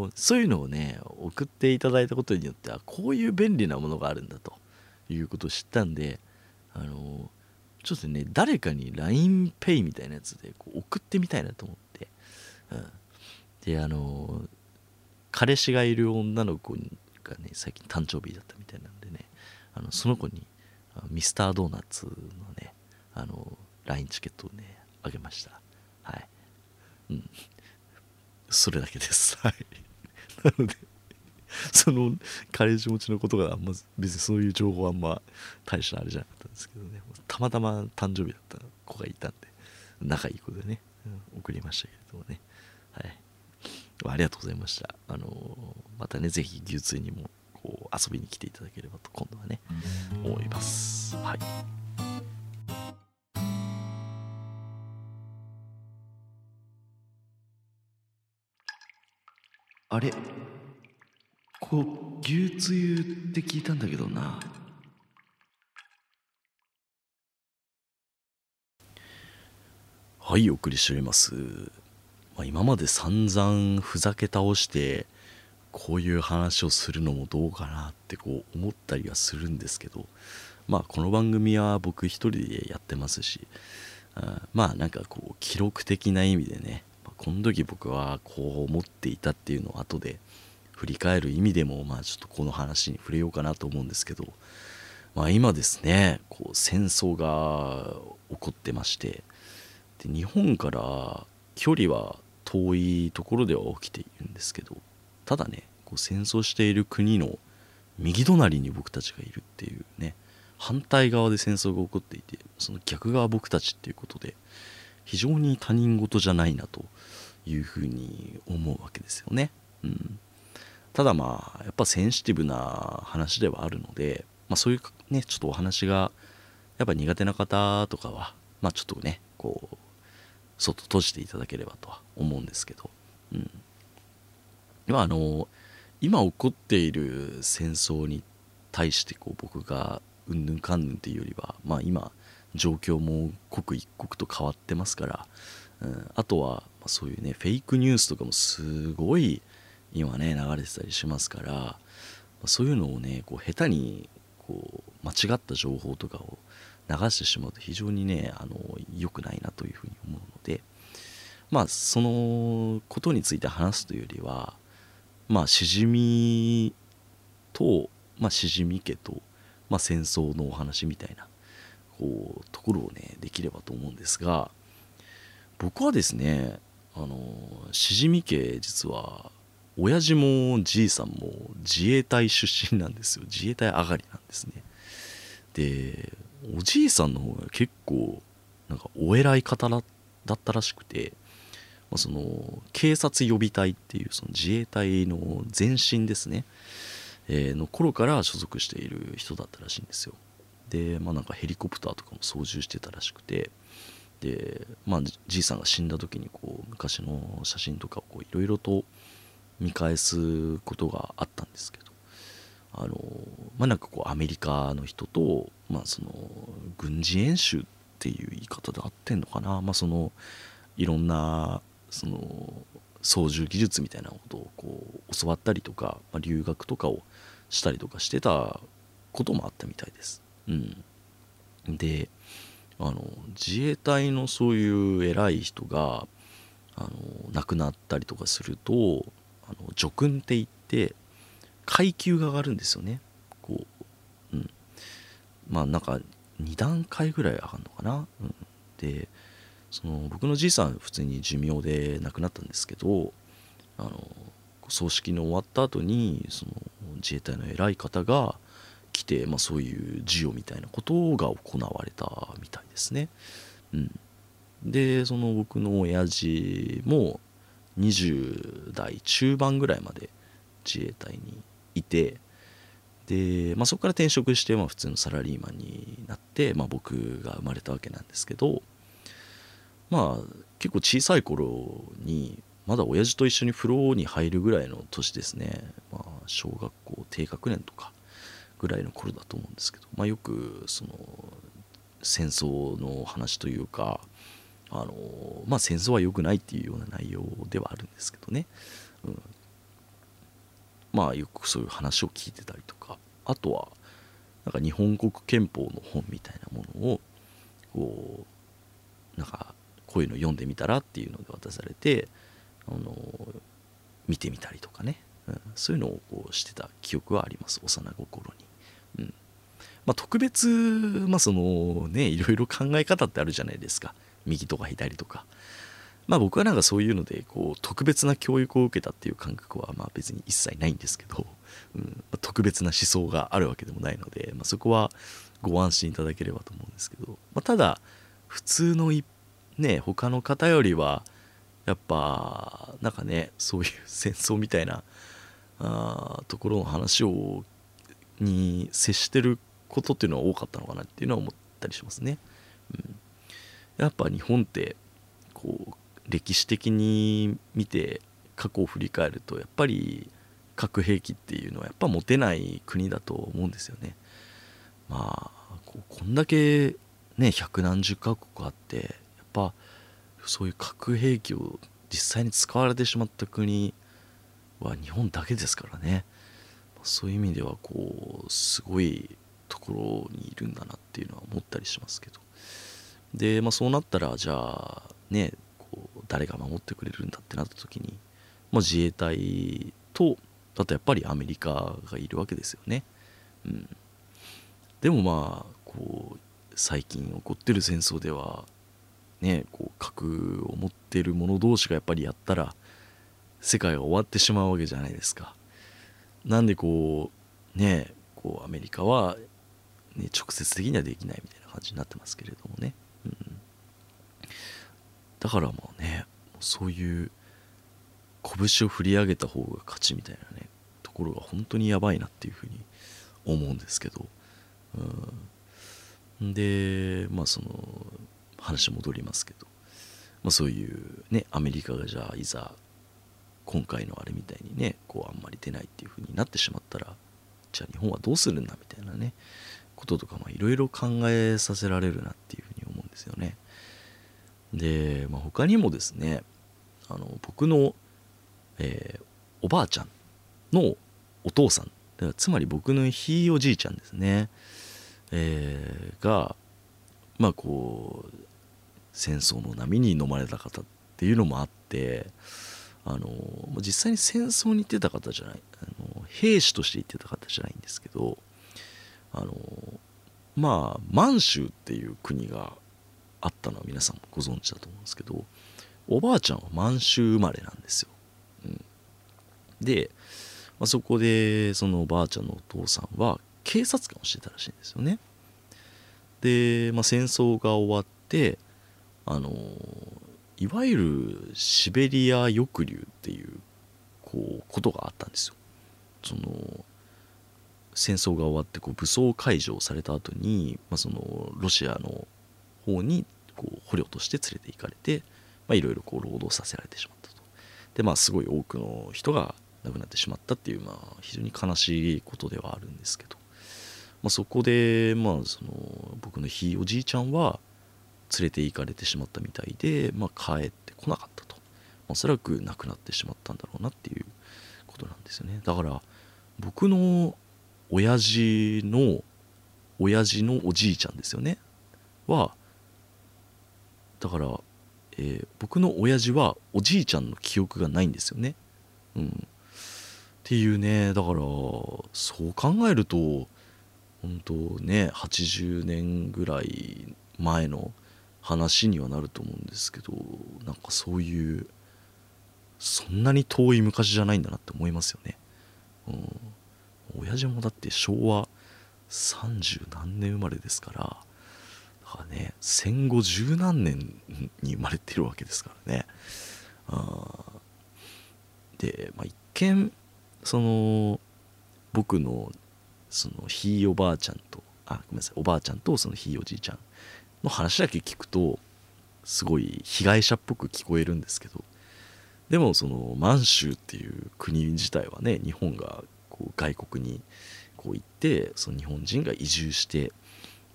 ー、そういうのをね送っていただいたことによってはこういう便利なものがあるんだということを知ったんであのー、ちょっとね誰かに LINEPay みたいなやつでこう送ってみたいなと思って、うん、であの彼氏がいる女の子がね最近誕生日だったみたいなんでねあのその子にミスタードーナツのねあの LINE チケットをねあげました。はい。うん。それだけです。はい。なのでその彼氏持ちのことがあんま別にそういう情報はあんま大したあれじゃなかったんですけどね。たまたま誕生日だった子がいたんで仲いい子でね、うん、送りましたけれどもね。はい。ありがとうございました。あのまたねぜひ流通にもこう遊びに来ていただければと今度はね思います。はい。あれ？こう牛つゆって聞いたんだけどな。はいお送りしております、まあ、今まで散々ふざけ倒してこういう話をするのもどうかなってこう思ったりはするんですけどまあこの番組は僕一人でやってますしあまあなんかこう記録的な意味でね、この時僕はこう思っていたっていうのを後で振り返る意味でもまあちょっとこの話に触れようかなと思うんですけど、まあ、今ですねこう戦争が起こってましてで日本から距離は遠いところでは起きているんですけどただねこう戦争している国の右隣に僕たちがいるっていうね反対側で戦争が起こっていてその逆側僕たちっていうことで非常に他人事じゃないなというふうに思うわけですよね。うん、ただまあやっぱセンシティブな話ではあるので、まあ、そういうねちょっとお話がやっぱ苦手な方とかはまあちょっとねこう外閉じていただければとは思うんですけど、うん、あの今起こっている戦争に対してこう僕がうんぬんかんぬんっていうよりは、まあ、今状況も刻一刻と変わってますから、うん、あとはそういうねフェイクニュースとかもすごい今ね流れてたりしますからそういうのをねこう下手にこう間違った情報とかを流してしまうと非常にねあの良くないなというふうに思うのでまあそのことについて話すというよりはまあしじみと、まあ、しじみ家と、まあ、戦争のお話みたいなこうところをねできればと思うんですが僕はですねあのしじみ家実は親父もじいさんも自衛隊出身なんですよ。自衛隊上がりなんですね。でおじいさんの方が結構なんかお偉い方だったらしくて、まあ、その警察予備隊っていうその自衛隊の前身ですね、えー、の頃から所属している人だったらしいんですよ。でまあなんかヘリコプターとかも操縦してたらしくて。でまあじいさんが死んだ時にこう昔の写真とかをいろいろと見返すことがあったんですけど。あのまあなんかこうアメリカの人と、まあ、その軍事演習っていう言い方で合ってんのかな、まあ、そのいろんなその操縦技術みたいなことをこう教わったりとか、まあ、留学とかをしたりとかしてたこともあったみたいです。うん、であの自衛隊のそういう偉い人があの亡くなったりとかするとあの叙勲って言って階級が上がるんですよね。こう、うん、まあなんか2段階ぐらい上がるのかな、うん、でその僕のじいさん普通に寿命で亡くなったんですけどあの葬式の終わった後にその自衛隊の偉い方が来て、まあ、そういう授与みたいなことが行われたみたいですね。うん、でその僕の親父も20代中盤ぐらいまで自衛隊にいてで、まあ、そこから転職して、まあ、普通のサラリーマンになって、まあ、僕が生まれたわけなんですけどまあ結構小さい頃にまだ親父と一緒に風呂に入るぐらいの年ですね、まあ、小学校低学年とかぐらいの頃だと思うんですけど、まあ、よくその戦争の話というかあのまあ戦争は良くないっていうような内容ではあるんですけどね、うん、まあよくそういう話を聞いてたりとか。あとはなんか日本国憲法の本みたいなものをこうなんかこういうの読んでみたらっていうので渡されてあの見てみたりとかね、うん、そういうのをこうしてた記憶はあります。幼心に。うん。まあ、特別、まあそのね、いろいろ考え方ってあるじゃないですか。右とか左とか。まあ僕はなんかそういうのでこう特別な教育を受けたっていう感覚はまあ別に一切ないんですけど、うん。ま、特別な思想があるわけでもないので、まあ、そこはご安心いただければと思うんですけど、まあ、ただ普通の一ね他の方よりはやっぱなんかねそういう戦争みたいなあところの話をに接してることっていうのは多かったのかなっていうのは思ったりしますね。うん、やっぱ日本ってこう歴史的に見て過去を振り返るとやっぱり核兵器っていうのはやっぱ持てない国だと思うんですよね。まあこんだけね百何十カ国あってぱそういう核兵器を実際に使われてしまった国は日本だけですからね。そういう意味ではこうすごいところにいるんだなっていうのは思ったりしますけど。で、まあ、そうなったらじゃあねこう誰が守ってくれるんだってなった時に、まあ、自衛隊とあとやっぱりアメリカがいるわけですよね。うん、でもまあこう最近起こってる戦争ではねこう核を持ってる者同士がやっぱりやったら世界が終わってしまうわけじゃないですか。なんでこうねこうアメリカは、ね、直接的にはできないみたいな感じになってますけれどもね。うん、だからもうねそういう拳を振り上げた方が勝ちみたいなねところが本当にやばいなっていうふうに思うんですけど、うん、でまあその話戻りますけど、まあ、そういうねアメリカがじゃあいざ今回のあれみたいにねこうあんまり出ないっていう風になってしまったらじゃあ日本はどうするんだみたいなねこととかいろいろ考えさせられるなっていうふうに思うんですよね。で、まあ、他にもですねあの僕の、えー、おばあちゃんのお父さんだからつまり僕のひいおじいちゃんですね、えー、がまあこう戦争の波に飲まれた方っていうのもあってあの実際に戦争に行ってた方じゃないあの兵士として行ってた方じゃないんですけどあのまあ満州っていう国があったのは皆さんもご存知だと思うんですけどおばあちゃんは満州生まれなんですよ。うん、で、まあ、そこでそのおばあちゃんのお父さんは警察官をしてたらしいんですよね。で、まあ、戦争が終わってあのいわゆるシベリア抑留っていうこうことがあったんですよ。その戦争が終わってこう武装解除された後に、まあ、そのロシアの方にこう捕虜として連れて行かれていろいろ労働させられてしまったと。でまあすごい多くの人が亡くなってしまったっていう、まあ、非常に悲しいことではあるんですけど、まあ、そこで、まあ、その僕のひいおじいちゃんは連れて行かれてしまったみたいで、まあ、帰ってこなかったと、おそらく亡くなってしまったんだろうなっていうことなんですよね。だから僕の親父の親父のおじいちゃんですよね。はだから、えー、僕の親父はおじいちゃんの記憶がないんですよね。うん。っていうねだからそう考えると本当ね80年ぐらい前の話にはなると思うんですけどなんかそういうそんなに遠い昔じゃないんだなって思いますよね。うん、親父もだって昭和30何年生まれですからだからね戦後十何年に生まれてるわけですからね。あで、まあ、一見その僕のそのひいおばあちゃんとあごめんなさいおばあちゃんとそのひいおじいちゃんの話だけ聞くとすごい被害者っぽく聞こえるんですけどでもその満州っていう国自体はね日本がこう外国にこう行ってその日本人が移住して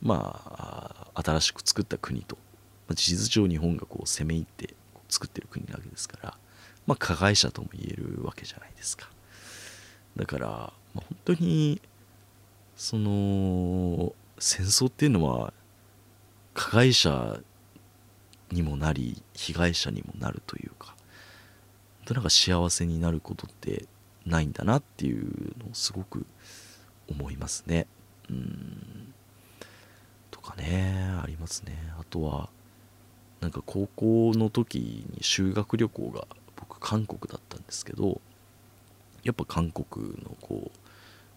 まあ新しく作った国と、ま、事実上日本がこう攻め入って作ってる国なわけですから、まあ、加害者とも言えるわけじゃないですか。だから、本当にその戦争っていうのは加害者にもなり被害者にもなるというかとなんか幸せになることってないんだなっていうのをすごく思いますね。うん。とかねありますね。あとはなんか高校の時に修学旅行が僕韓国だったんですけどやっぱ韓国のこう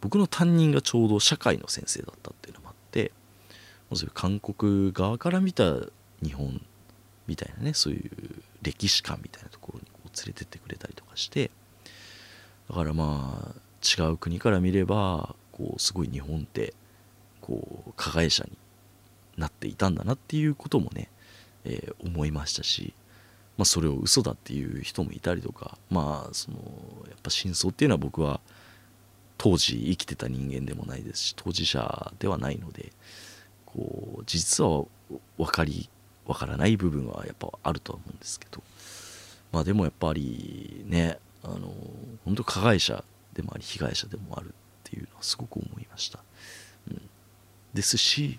僕の担任がちょうど社会の先生だったっていうのもあって韓国側から見た日本みたいなねそういう歴史観みたいなところにこう連れてってくれたりとかしてだからまあ違う国から見ればこうすごい日本ってこう加害者になっていたんだなっていうこともね、えー、思いましたし、まあ、それを嘘だっていう人もいたりとかまあそのやっぱ真相っていうのは僕は当時生きてた人間でもないですし当事者ではないのでこう実は分かり分からない部分はやっぱあるとは思うんですけど。まあでもやっぱりねあの本当加害者でもあり被害者でもあるっていうのはすごく思いました、うん、ですし、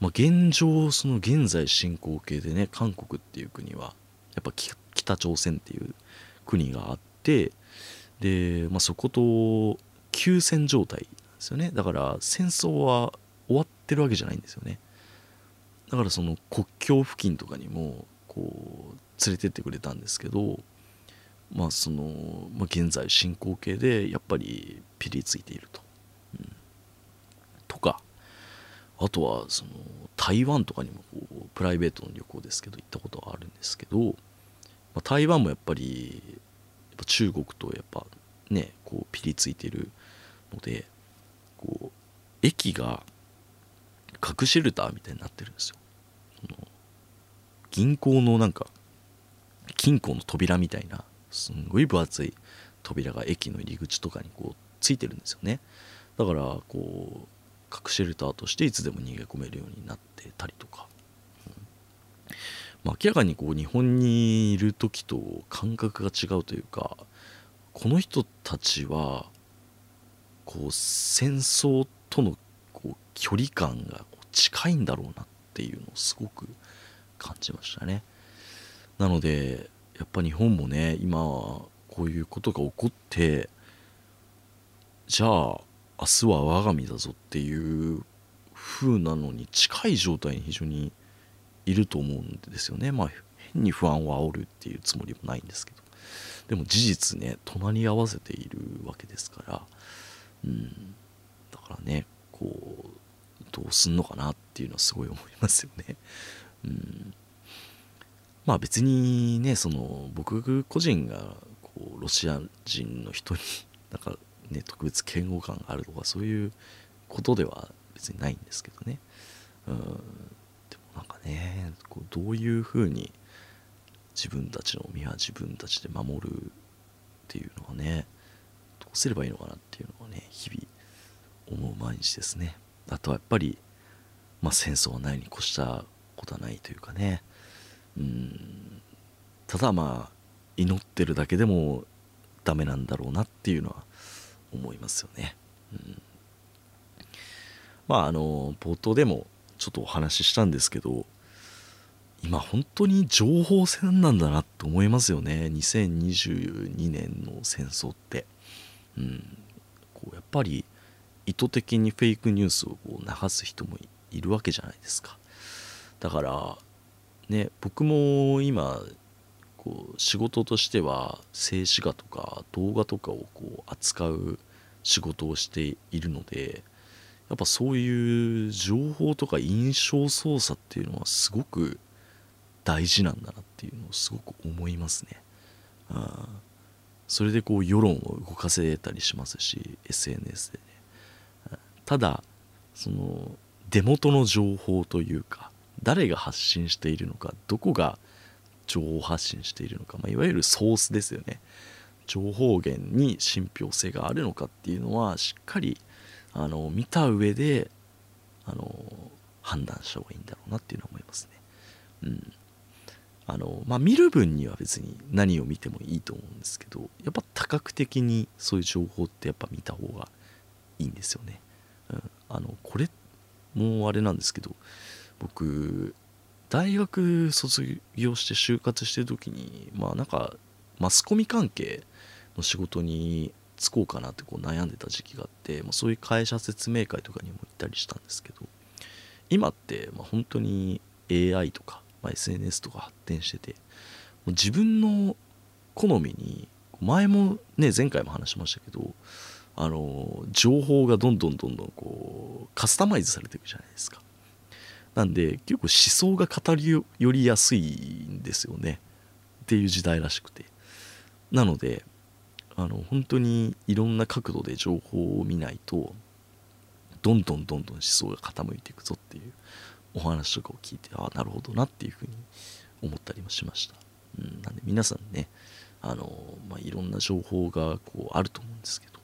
まあ、現状その現在進行形でね韓国っていう国はやっぱ北朝鮮っていう国があってで、まあ、そこと休戦状態なんですよね。だから戦争は終わってるわけじゃないんですよね。だからその国境付近とかにもこう連れてってくれたんですけどまあその、まあ、現在進行形でやっぱりピリついていると、うん、とかあとはその台湾とかにもこうプライベートの旅行ですけど行ったことはあるんですけど、まあ、台湾もやっぱりやっぱ中国とやっぱねこうピリついてるのでこう駅が核シェルターみたいになってるんですよ。銀行のなんか金庫の扉みたいなすんごい分厚い扉が駅の入り口とかにこうついてるんですよね。だからこう核シェルターとしていつでも逃げ込めるようになってたりとか、うん。まあ、明らかにこう日本にいる時と感覚が違うというかこの人たちはこう戦争との距離感が近いんだろうなっていうのをすごく感じましたね。なのでやっぱ日本もね今こういうことが起こってじゃあ明日は我が身だぞっていう風なのに近い状態に非常にいると思うんですよね。まあ変に不安を煽るっていうつもりもないんですけど。でも事実ね隣り合わせているわけですから。うん、だからねこうどうすんのかなっていうのはすごい思いますよね。うん、まあ別にねその僕個人がこうロシア人の人に なんかね特別嫌悪感があるとかそういうことでは別にないんですけどね。うん、でもなんかねこうどういうふうに自分たちの身は自分たちで守るっていうのはねどうすればいいのかなっていうのはね日々思う毎日ですねあとはやっぱり、まあ、戦争はないに越したことはないというかね。うん。ただまあ祈ってるだけでもダメなんだろうなっていうのは思いますよね、うん、まああの冒頭でもちょっとお話ししたんですけど今本当に情報戦なんだなって思いますよね。2022年の戦争って。うん、こうやっぱり意図的にフェイクニュースを流す人もいるわけじゃないですか。だからね僕も今こう仕事としては静止画とか動画とかをこう扱う仕事をしているのでやっぱそういう情報とか印象操作っていうのはすごく大事なんだなっていうのをすごく思いますね。あそれでこう世論を動かせたりしますし SNS で。ただその出元の情報というか誰が発信しているのかどこが情報発信しているのか、まあ、いわゆるソースですよね情報源に信憑性があるのかっていうのはしっかりあの見た上であの判断した方がいいんだろうなっていうのは思いますね。うんあの、まあ、見る分には別に何を見てもいいと思うんですけどやっぱ多角的にそういう情報ってやっぱ見た方がいいんですよね。あのこれもあれなんですけど僕大学卒業して就活してる時にまあなんかマスコミ関係の仕事に就こうかなってこう悩んでた時期があって、まあ、そういう会社説明会とかにも行ったりしたんですけど今ってまあ本当に AI とか、まあ、SNS とか発展しててもう自分の好みに前もね前回も話しましたけどあの情報がどんどんどんどんこうカスタマイズされていくじゃないですか。なんで結構思想が語り寄りやすいんですよね。っていう時代らしくて。なのであの本当にいろんな角度で情報を見ないとどんどんどんどん思想が傾いていくぞっていうお話とかを聞いてああなるほどなっていうふうに思ったりもしました、うん、なんで皆さんねあの、まあ、いろんな情報がこうあると思うんですけど、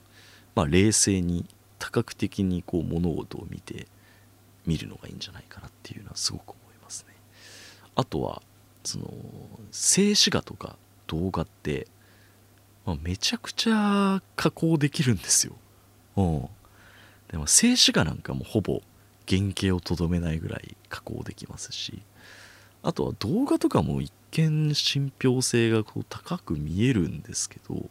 まあ、冷静に多角的にこう物事を見て見るのがいいんじゃないかなっていうのはすごく思いますね。あとはその静止画とか動画って、まあ、めちゃくちゃ加工できるんですよ。うん。でも静止画なんかもほぼ原型をとどめないぐらい加工できますし。あとは動画とかも一見信憑性がこう高く見えるんですけど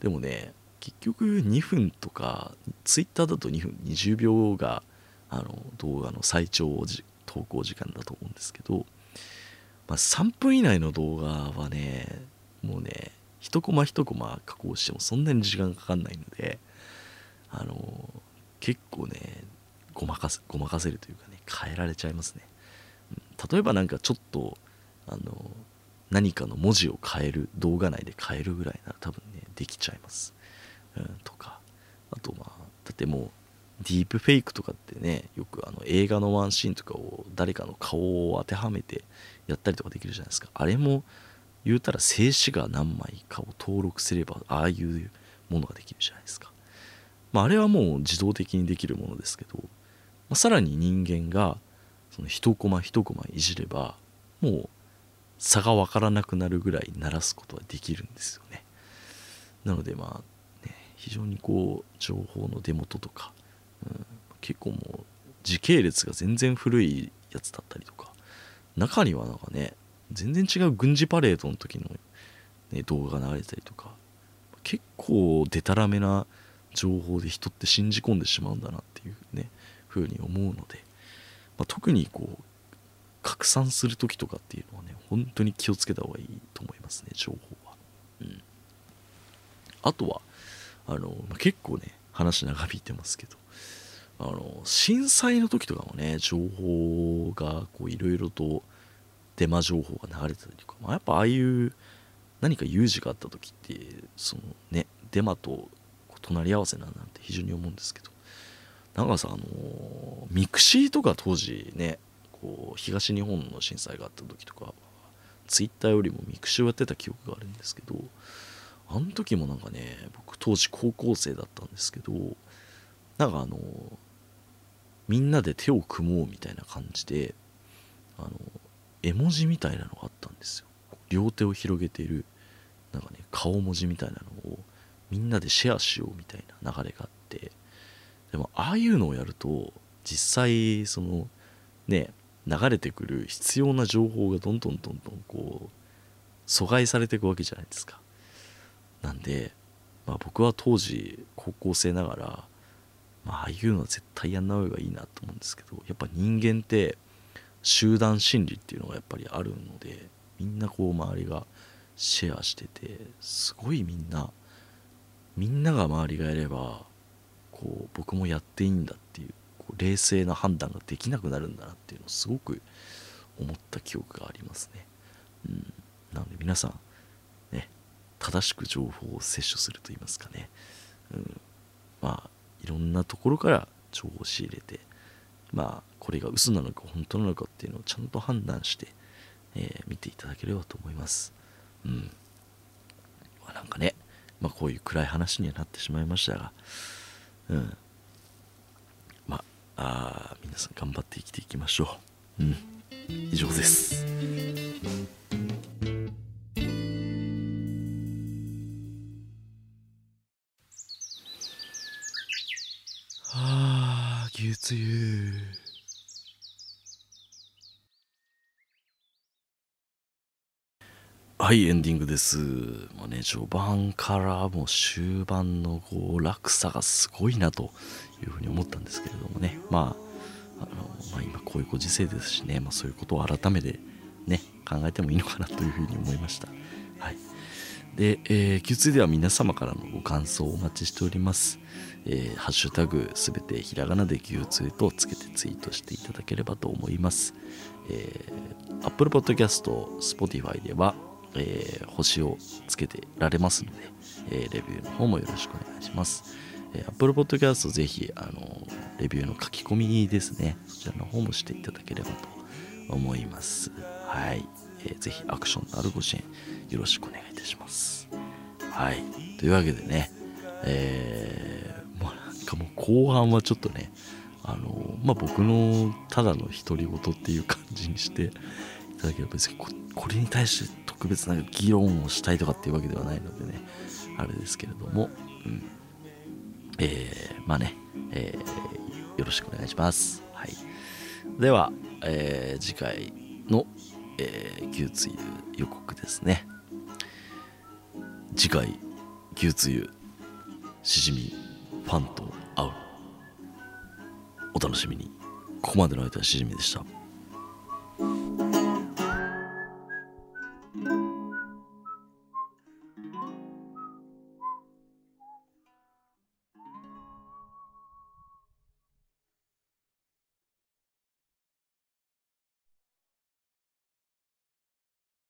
でもね結局2分とか Twitter だと2分20秒があの動画の最長投稿時間だと思うんですけど、まあ、3分以内の動画はねもうね一コマ一コマ加工してもそんなに時間かかんないのであの結構ねごまかせごまかせるというかね変えられちゃいますね、うん、例えばなんかちょっとあの何かの文字を変える動画内で変えるぐらいなら多分ねできちゃいます、とかあとまあだってもうディープフェイクとかってねよくあの映画のワンシーンとかを誰かの顔を当てはめてやったりとかできるじゃないですか。あれも言うたら静止画何枚かを登録すればああいうものができるじゃないですか、まあ、あれはもう自動的にできるものですけど、まあ、さらに人間がその一コマ一コマいじればもう差が分からなくなるぐらい鳴らすことはできるんですよね。なのでまあ非常にこう情報の出元とかうん、結構もう時系列が全然古いやつだったりとか中にはなんかね全然違う軍事パレードの時の、ね、動画が流れたりとか結構デタラメな情報で人って信じ込んでしまうんだなっていうね風に思うので、まあ、特にこう拡散する時とかっていうのはね本当に気をつけた方がいいと思いますね情報は、うん、あとはあの、結構ね話長引いてますけど。あの震災の時とかもね情報がいろいろとデマ情報が流れてたりとか、まあ、やっぱああいう何か有事があった時ってそのねデマと隣り合わせなんなんて非常に思うんですけど。なんかさあの mixi とか当時ねこう東日本の震災があった時とかツイッターよりも mixi をやってた記憶があるんですけどあの時もなんかね僕当時高校生だったんですけどなんかあのみんなで手を組もうみたいな感じであの絵文字みたいなのがあったんですよ。両手を広げているなんかね顔文字みたいなのをみんなでシェアしようみたいな流れがあってでもああいうのをやると実際そのね流れてくる必要な情報がどんどんどんどんこう阻害されていくわけじゃないですか。なんで、まあ、僕は当時高校生ながらまあ、あいうのは絶対やんない方がいいなと思うんですけどやっぱ人間って集団心理っていうのがやっぱりあるのでみんなこう周りがシェアしててすごいみんなみんなが周りがやればこう僕もやっていいんだっていうこう冷静な判断ができなくなるんだなっていうのをすごく思った記憶がありますね。うん、なので皆さん正しく情報を摂取すると言いますかね、うん、まあいろんなところから情報を仕入れてまあこれが嘘なのか本当なのかっていうのをちゃんと判断して、えー、見ていただければと思います。うん。まあ、なんかねまあこういう暗い話にはなってしまいましたがうん。まああ皆さん頑張って生きていきましょう。うん。以上です。つゆはいエンディングです。まあね序盤からもう終盤のこう落差がすごいなというふうに思ったんですけれどもね。まああの、まあ、今こういうご時世ですしね、まあ、そういうことを改めてね考えてもいいのかなというふうに思いました。はい。で、えー、Q2 では皆様からのご感想をお待ちしております。えー、ハッシュタグすべてひらがなで Q2 とつけてツイートしていただければと思います。えー、Apple Podcast、Spotify では、えー、星をつけてられますので、えー、レビューの方もよろしくお願いします。えー、Apple Podcast ぜひ、あのレビューの書き込みですね、そちらの方もしていただければと思います。はい。えー、ぜひアクションのあるご支援よろしくお願いいたします。はい。というわけでね、えー、もうなんかもう後半はちょっとね、あのまあ、僕のただの独り言っていう感じにしていただければ別にここれに対して特別な議論をしたいとかっていうわけではないのでねあれですけれども、うんえー、まあね、えー、よろしくお願いします、はい、では、えー、次回のえー、牛つゆ予告ですね次回牛つゆしじみファンと会う。お楽しみに。ここまでの相手はしじみでした。